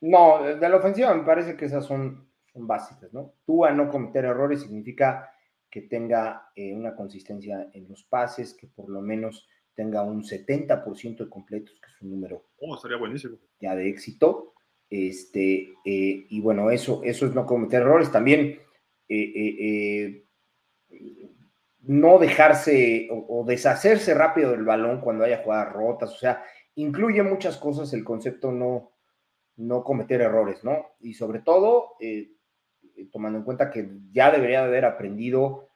No, de la ofensiva me parece que esas son, son básicas, ¿no? Tua no cometer errores significa que tenga eh, una consistencia en los pases, que por lo menos tenga un 70% de completos, que es un número oh, estaría buenísimo. ya de éxito. Este, eh, y bueno, eso, eso es no cometer errores. También eh, no dejarse o, deshacerse rápido del balón cuando haya jugadas rotas. O sea, incluye muchas cosas el concepto no, no cometer errores, ¿no? Y sobre todo, tomando en cuenta que ya debería haber aprendido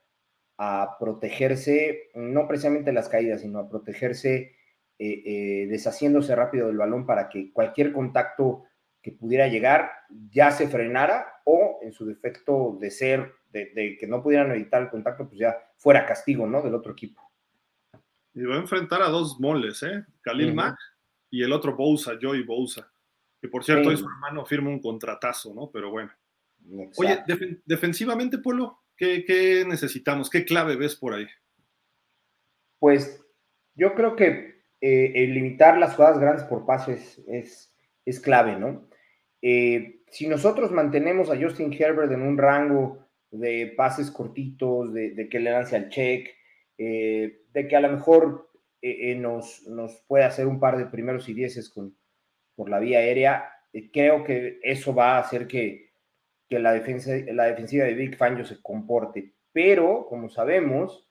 a protegerse, no precisamente las caídas, sino a protegerse eh, eh, deshaciéndose rápido del balón para que cualquier contacto que pudiera llegar ya se frenara o en su defecto de ser, de, que no pudieran evitar el contacto, pues ya fuera castigo, ¿no? Del otro equipo. Y va a enfrentar a dos moles, ¿eh? Khalil Mack y el otro Bousa, Joey Bousa. Que por cierto, hoy su hermano firma un contratazo, ¿no? Pero bueno. Oye, defensivamente, Polo, ¿qué, necesitamos? ¿Qué clave ves por ahí? Pues yo creo que eh, limitar las jugadas grandes por paso es, es, clave, ¿no? Eh, si nosotros mantenemos a Justin Herbert en un rango de pases cortitos, de, que le lance al check, eh, de que a lo mejor nos, nos puede hacer un par de primeros y dieces con, por la vía aérea, creo que eso va a hacer que, que la, defensa, la defensiva de Big Fangio se comporte. Pero, como sabemos,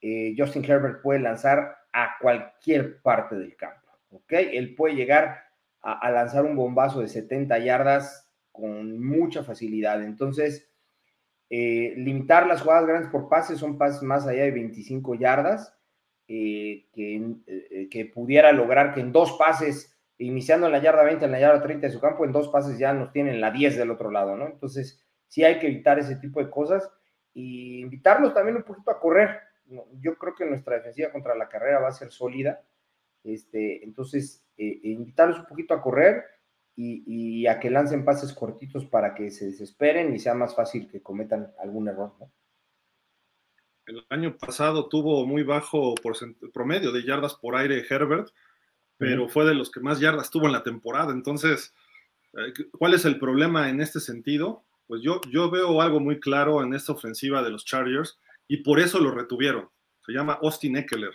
eh, Justin Herbert puede lanzar a cualquier parte del campo. ¿ok? Él puede llegar a, lanzar un bombazo de 70 yardas con mucha facilidad. Entonces, eh, limitar las jugadas grandes por pases son pases más allá de 25 yardas, eh, que, que pudiera lograr que en dos pases iniciando en la yarda 20, en la yarda 30 de su campo, en dos pases ya nos tienen la 10 del otro lado, ¿no? Entonces, sí hay que evitar ese tipo de cosas y invitarlos también un poquito a correr. Yo creo que nuestra defensiva contra la carrera va a ser sólida. Este, entonces, eh, eh, invitarlos un poquito a correr y, a que lancen pases cortitos para que se desesperen y sea más fácil que cometan algún error, ¿no? El año pasado tuvo muy bajo promedio de yardas por aire Herbert, pero fue de los que más yardas tuvo en la temporada. Entonces, eh, ¿cuál es el problema en este sentido? Pues yo, yo veo algo muy claro en esta ofensiva de los Chargers y por eso lo retuvieron. Se llama Austin Eckler.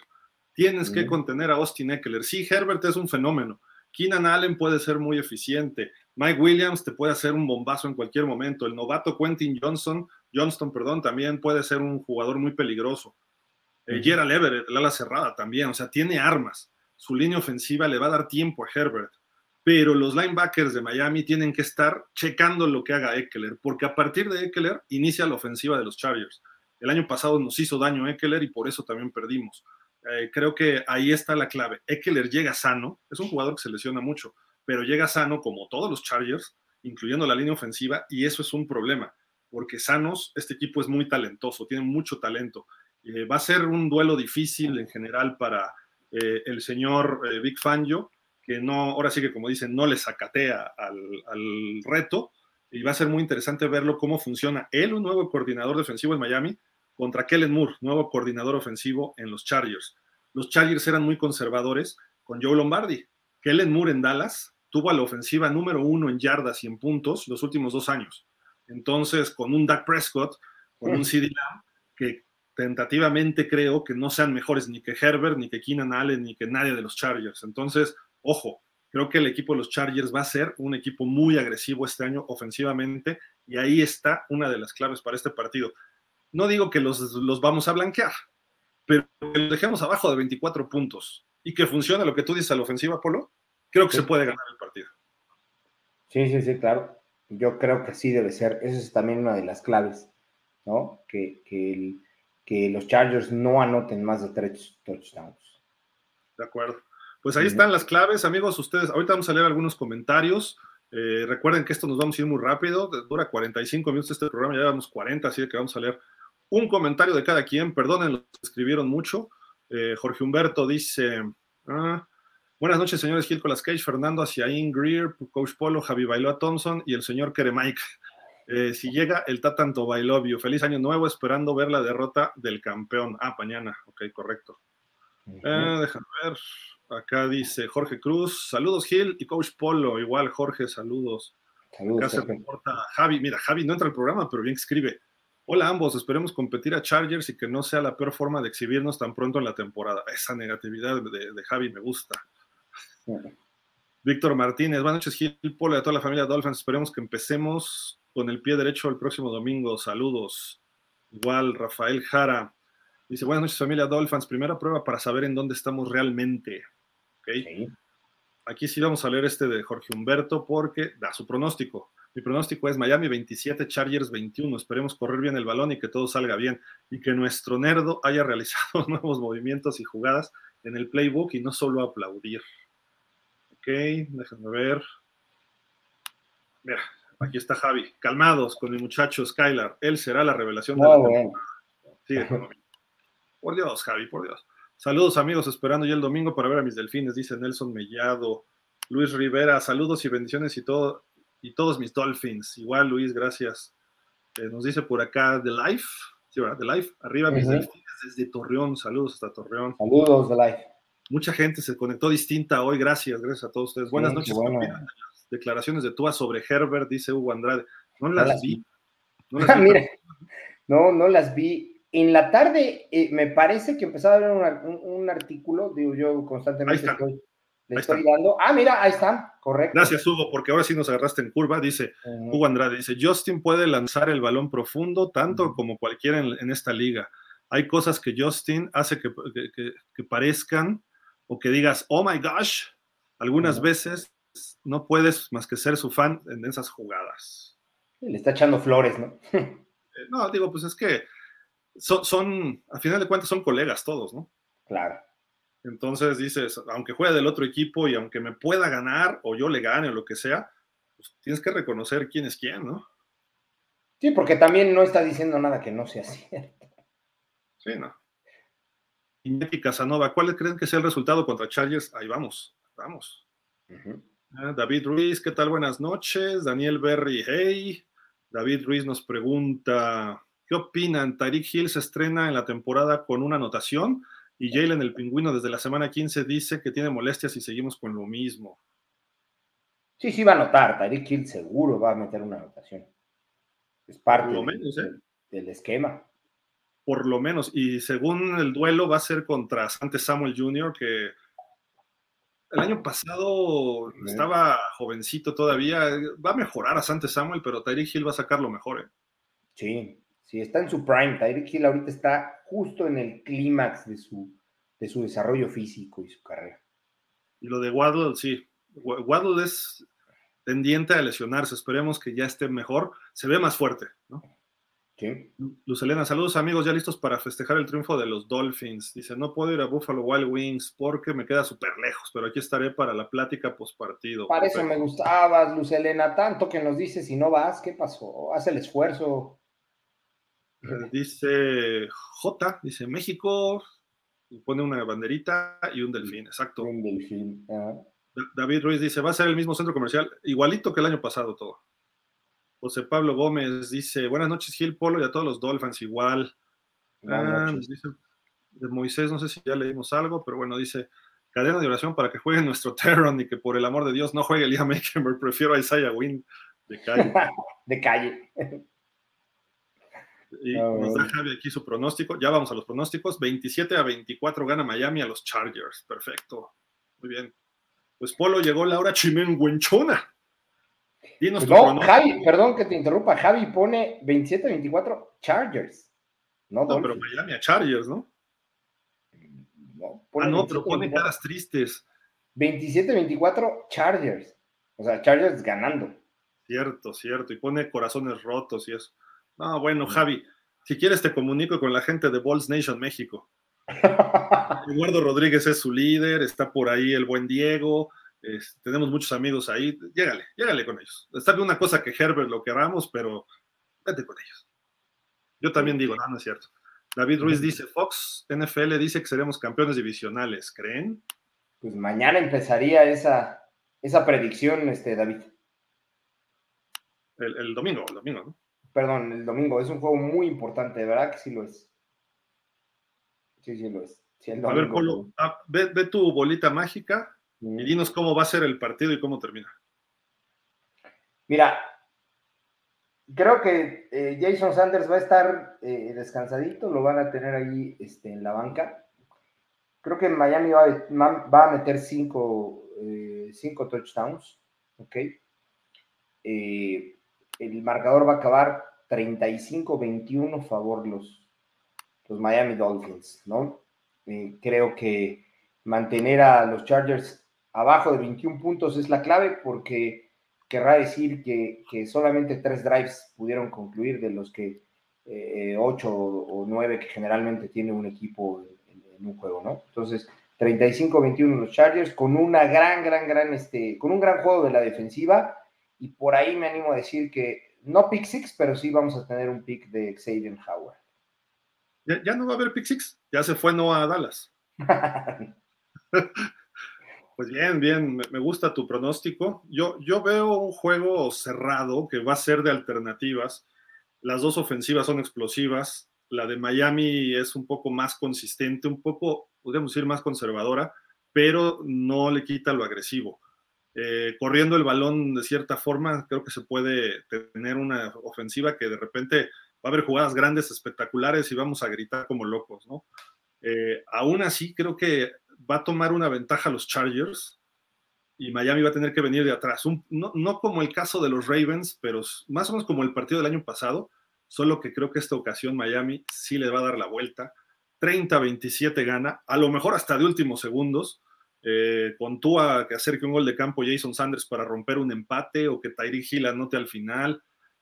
Tienes que contener a Austin Eckler. Sí, Herbert es un fenómeno. Keenan Allen puede ser muy eficiente. Mike Williams te puede hacer un bombazo en cualquier momento. El novato Quentin Johnson, Johnston, perdón, también puede ser un jugador muy peligroso. Uh Gerald Everett, el ala cerrada también. O sea, tiene armas su línea ofensiva le va a dar tiempo a Herbert, pero los linebackers de Miami tienen que estar checando lo que haga Eckler, porque a partir de Eckler inicia la ofensiva de los Chargers. El año pasado nos hizo daño Eckler y por eso también perdimos. Eh, creo que ahí está la clave. Eckler llega sano, es un jugador que se lesiona mucho, pero llega sano como todos los Chargers, incluyendo la línea ofensiva, y eso es un problema, porque sanos, este equipo es muy talentoso, tiene mucho talento. Eh, va a ser un duelo difícil en general para, eh, el señor eh, Vic Fangio, que no, ahora sí que como dicen, no le sacatea al, reto, y va a ser muy interesante verlo cómo funciona él, un nuevo coordinador defensivo en Miami, contra Kellen Moore, nuevo coordinador ofensivo en los Chargers. Los Chargers eran muy conservadores con Joe Lombardi. Kellen Moore en Dallas tuvo a la ofensiva número uno en yardas y en puntos los últimos dos años. Entonces, con un Dak Prescott, con un CD Lamb, que tentativamente creo que no sean mejores ni que Herbert, ni que Keenan Allen, ni que nadie de los Chargers. Entonces, ojo, creo que el equipo de los Chargers va a ser un equipo muy agresivo este año ofensivamente y ahí está una de las claves para este partido. No digo que los, los vamos a blanquear, pero que los dejemos abajo de 24 puntos y que funcione lo que tú dices a la ofensiva, Polo, creo que se puede ganar el partido. Sí, sí, sí, claro. Yo creo que sí debe ser. Esa es también una de las claves, ¿no? Que, que el, que los Chargers no anoten más de tres touchdowns. De acuerdo. Pues ahí están las claves, amigos. Ustedes, ahorita vamos a leer algunos comentarios. Eh, recuerden que esto nos vamos a ir muy rápido. Dura 45 minutos este programa, ya llevamos 40, así que vamos a leer un comentario de cada quien. Perdonen, los escribieron mucho. Eh, Jorge Humberto dice: ah, Buenas noches, señores Gil Colas Cage, Fernando Aciaín, Greer, Coach Polo, Javi Bailoa Thompson y el señor Keremike. Eh, si llega el Tatanto Bailovio, feliz año nuevo, esperando ver la derrota del campeón. Ah, mañana, ok, correcto. Eh, déjame ver. Acá dice Jorge Cruz, saludos Gil y Coach Polo, igual Jorge, saludos. Saludos. Acá se reporta Javi, mira, Javi no entra al programa, pero bien que escribe. Hola ambos, esperemos competir a Chargers y que no sea la peor forma de exhibirnos tan pronto en la temporada. Esa negatividad de, de Javi me gusta. Víctor Martínez, buenas noches Gil Polo y a toda la familia Dolphins. Esperemos que empecemos con el pie derecho el próximo domingo. Saludos. Igual Rafael Jara. Dice, buenas noches familia Dolphins. Primera prueba para saber en dónde estamos realmente. ¿Ok? Sí. Aquí sí vamos a leer este de Jorge Humberto porque da su pronóstico. Mi pronóstico es Miami 27, Chargers 21. Esperemos correr bien el balón y que todo salga bien. Y que nuestro nerdo haya realizado nuevos movimientos y jugadas en el playbook y no solo aplaudir. Ok, déjenme ver. Mira, aquí está Javi. Calmados con mi muchacho Skylar. Él será la revelación de Ah, la bueno. Sigue con. Por Dios, Javi, por Dios. Saludos amigos, esperando ya el domingo para ver a mis delfines, dice Nelson Mellado. Luis Rivera, saludos y bendiciones y todo y todos mis Dolphins. Igual, Luis, gracias. Eh, nos dice por acá The Life, sí, ¿verdad? The Life, arriba mis delfines desde Torreón, saludos hasta Torreón. Saludos de live. Mucha gente se conectó distinta hoy, gracias, gracias a todos ustedes. Buenas Sí, noches. bueno. ¿Qué opinan de las declaraciones de Tua sobre Herbert, dice Hugo Andrade. No No las vi. vi. No las vi, Mira, no, no las vi. En la tarde eh, me parece que empezaba a ver un, ar- un- un artículo, digo yo constantemente estoy, le estoy dando. Ah, mira, ahí están, correcto. Gracias, Hugo, porque ahora sí nos agarraste en curva. Dice. Hugo Andrade, dice, Justin puede lanzar el balón profundo tanto como cualquiera en, en esta liga. Hay cosas que Justin hace que, que- que- que parezcan o que digas, oh my gosh, algunas veces no puedes más que ser su fan en esas jugadas. Le está echando flores, ¿no? Eh, no, digo, pues es que son, son, a final de cuentas son colegas todos, ¿no? Claro. Entonces dices, aunque juegue del otro equipo y aunque me pueda ganar o yo le gane o lo que sea, pues tienes que reconocer quién es quién, ¿no? Sí, porque también no está diciendo nada que no sea cierto. Sí, no. Iñaki Casanova, ¿cuál creen que sea el resultado contra Chargers? Ahí vamos, vamos. Ah, David Ruiz, ¿qué tal? Buenas noches. Daniel Berry, hey. David Ruiz nos pregunta, ¿qué opinan? Tyreek Hill se estrena en la temporada con una anotación y Jalen el pingüino desde la semana 15 dice que tiene molestias y seguimos con lo mismo. Sí, sí va a anotar. Tyreek Hill seguro va a meter una anotación. Es parte lo del- menos, ¿eh? del, del esquema. Por lo menos. Y según el duelo va a ser contra Sante Samuel Jr., que el año pasado estaba jovencito todavía. Va a mejorar a Sante Samuel, pero Tyreek Hill va a sacar lo mejor. ¿eh? Sí, sí, está en su prime. Tyreek Hill ahorita está justo en el clímax de su, de su desarrollo físico y su carrera. Y lo de Waddle, sí. Wa- Waddle es tendiente a lesionarse. Esperemos que ya esté mejor. Se ve más fuerte, ¿no? Sí. Luz Elena, saludos amigos, ya listos para festejar el triunfo de los Dolphins. Dice, no puedo ir a Buffalo Wild Wings porque me queda súper lejos, pero aquí estaré para la plática post partido. Para eso me gustabas, Luz Elena, tanto que nos dices si no vas, ¿qué pasó? Haz el esfuerzo. Dice J, dice México, y pone una banderita y un delfín, exacto. Un delfín. Ajá. Da- David Ruiz dice, va a ser el mismo centro comercial, igualito que el año pasado todo. José Pablo Gómez dice, buenas noches Gil Polo y a todos los Dolphins igual. Buenas Ah, dice de Moisés, no sé si ya leímos algo, pero bueno, dice, cadena de oración para que juegue nuestro Terron y que por el amor de Dios no juegue Liam Eikenberg, prefiero a Isaiah Wynn de calle. de calle. Y Ah, nos da. Javi aquí su pronóstico. Ya vamos a los pronósticos. 27 a 24 gana Miami a los Chargers. Perfecto. Muy bien. Pues Polo llegó Laura Chimenguenchona. Dinos tu No. Javi, perdón que te interrumpa. Javi pone 27-24 Chargers. No, No, pero. Miami a Chargers, ¿no? No, Ah, pone no, pero pone 27-24. caras tristes. 27-24 Chargers. O sea, Chargers ganando. Cierto, cierto. Y pone corazones rotos y eso. No, bueno, Javi, si quieres te comunico con la gente de Balls Nation México. Eduardo Rodríguez es su líder, está por ahí el buen Diego, es- tenemos muchos amigos ahí. Llégale, llégale con ellos. Está bien una cosa que Herbert lo queramos, pero vete con ellos. Yo también digo, no, no es cierto. David Ruiz dice, Fox NFL dice que seremos campeones divisionales, ¿creen? Pues mañana empezaría esa, esa predicción, este, David. El, domingo, el domingo, ¿no? Perdón, el domingo. Es un juego muy importante, verdad que sí lo es. Sí, sí lo es. a ver, Polo, ah, ve, tu bolita mágica y dinos cómo va a ser el partido y cómo termina. Mira, creo que eh, Jason Sanders va a estar eh, descansadito, lo van a tener ahí este, en la banca. Creo que Miami va, a meter cinco, eh, cinco touchdowns, ¿ok? el marcador va a acabar 35-21 favor los, los Miami Dolphins, ¿no? creo que mantener a los Chargers abajo de 21 puntos es la clave porque querrá decir que, solamente tres drives pudieron concluir de los que eh, ocho o nueve que generalmente tiene un equipo en, un juego, ¿no? Entonces, 35-21 los Chargers con una gran, gran, gran, este, con un gran juego de la defensiva y por ahí me animo a decir que no pick six, pero sí vamos a tener un pick de Xavier Howard. Ya, no va a haber pick six, ya se fue no a Dallas. Pues bien, bien, me gusta tu pronóstico. Yo, yo veo un juego cerrado que va a ser de alternativas. Las dos ofensivas son explosivas. La de Miami es un poco más consistente, un poco, podríamos decir, más conservadora, pero no le quita lo agresivo. Eh, corriendo el balón de cierta forma, creo que se puede tener una ofensiva que de repente va a haber jugadas grandes, espectaculares y vamos a gritar como locos, ¿no? Eh, aún así, creo que va a tomar una ventaja los Chargers y Miami va a tener que venir de atrás. no, como el caso de los Ravens, pero más o menos como el partido del año pasado, solo que creo que esta ocasión Miami sí le va a dar la vuelta. 30-27 gana, a lo mejor hasta de últimos segundos, eh, con Tua que acerque un gol de campo Jason Sanders para romper un empate o que Tyreek Hill anote al final.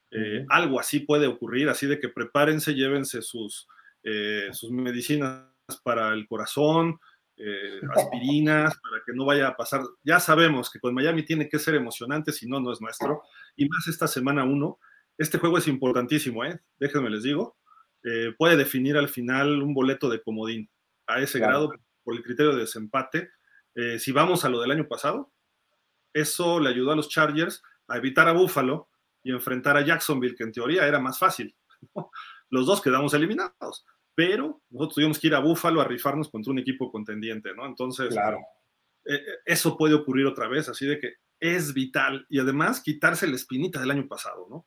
Eh, algo así puede ocurrir, así de que prepárense, llévense sus, eh, sus medicinas para el corazón, eh, aspirinas para que no vaya a pasar. Ya sabemos que con Miami tiene que ser emocionante, si no, no es nuestro. Y más esta semana uno. Este juego es importantísimo, ¿eh? Déjenme les digo. Eh, puede definir al final un boleto de comodín a ese grado por el criterio de desempate. Eh, si vamos a lo del año pasado, eso le ayudó a los Chargers a evitar a Buffalo y enfrentar a Jacksonville, que en teoría era más fácil. Los dos quedamos eliminados pero nosotros tuvimos que ir a Búfalo a rifarnos contra un equipo contendiente, ¿no? Entonces, claro. Eh, eh, eso puede ocurrir otra vez, así de que es vital y además quitarse la espinita del año pasado, ¿no?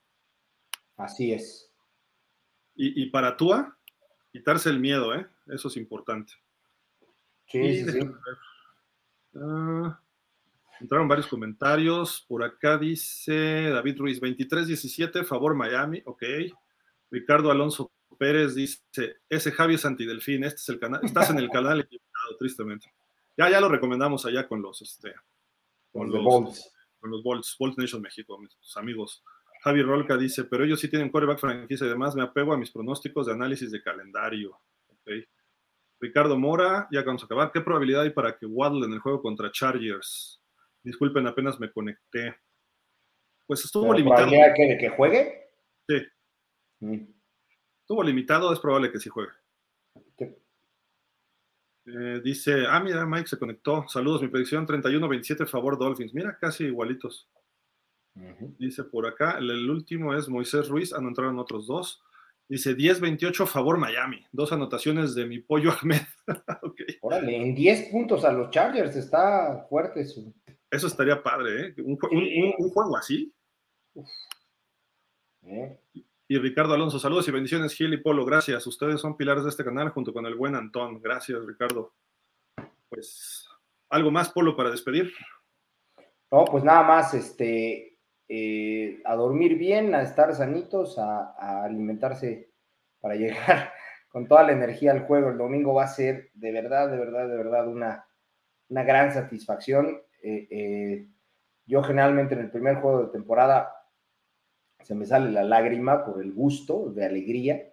Así es. Y, para Tua, quitarse el miedo, ¿eh? Eso es importante. Sí, sí, sí. Ah, entraron varios comentarios. Por acá dice David Ruiz, 23-17, favor Miami, ok. Ricardo Alonso Pérez dice, ese Javi es antidelfín, este es el canal, estás en el canal equivocado, tristemente. Ya, ya lo recomendamos allá con los, este, con los, Bolts. con los Bolts, Bolt Nation México, mis amigos. Javi Rolca dice, pero ellos sí tienen coreback franquicia y demás, me apego a mis pronósticos de análisis de calendario. Ricardo Mora, ya vamos a acabar. ¿Qué probabilidad hay para que Waddle en el juego contra Chargers? Disculpen, apenas me conecté. Pues estuvo limitado. Que, de que juegue? Sí. Mm. Estuvo limitado, es probable que sí juegue. Eh, dice, ah, mira, Mike se conectó. Saludos, mi predicción 31-27 favor Dolphins. Mira, casi igualitos. Dice por acá, el, último es Moisés Ruiz, ah, no entraron otros dos. Dice 10-28 favor Miami. Dos anotaciones de mi pollo Ahmed. Órale, en 10 puntos a los Chargers está fuerte eso. Eso estaría padre, ¿eh? Un, juego así. ¿Eh? Y Ricardo Alonso, saludos y bendiciones, Gil y Polo, gracias. Ustedes son pilares de este canal junto con el buen Antón. Gracias, Ricardo. Pues, ¿algo más, Polo, para despedir? No, pues nada más, este, eh, a dormir bien, a estar sanitos, a, alimentarse para llegar con toda la energía al juego. El domingo va a ser de verdad, de verdad, de verdad una, una gran satisfacción. Eh, eh, yo generalmente en el primer juego de temporada se me sale la lágrima por el gusto de alegría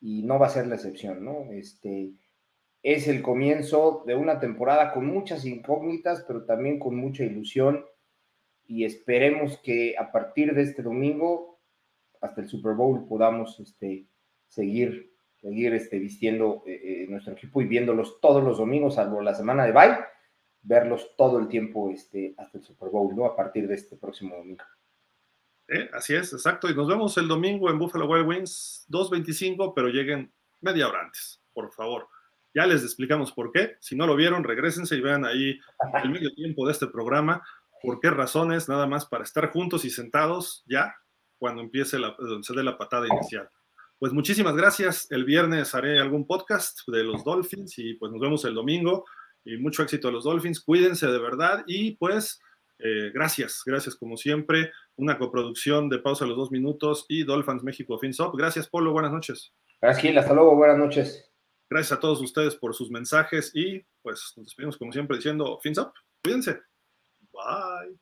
y no va a ser la excepción, ¿no? Este es el comienzo de una temporada con muchas incógnitas, pero también con mucha ilusión y esperemos que a partir de este domingo hasta el Super Bowl podamos este, seguir, seguir este, vistiendo eh, eh, nuestro equipo y viéndolos todos los domingos, salvo la semana de bye, verlos todo el tiempo este, hasta el Super Bowl, ¿no? A partir de este próximo domingo. Eh, así es, exacto. Y nos vemos el domingo en Buffalo Wild Wings 2.25, pero lleguen media hora antes, por favor. Ya les explicamos por qué. Si no lo vieron, regresense y vean ahí el medio tiempo de este programa. ¿Por qué razones? Nada más para estar juntos y sentados ya cuando empiece la, se dé la patada inicial. Pues muchísimas gracias. El viernes haré algún podcast de los Dolphins y pues nos vemos el domingo. Y mucho éxito a los Dolphins. Cuídense de verdad y pues eh, gracias, gracias como siempre. Una coproducción de Pausa a los dos minutos y Dolphins México FinSop. Gracias, Polo. Buenas noches. Gracias, Gil. Hasta luego. Buenas noches. Gracias a todos ustedes por sus mensajes y pues nos despedimos como siempre diciendo FinSop. Cuídense. Bye.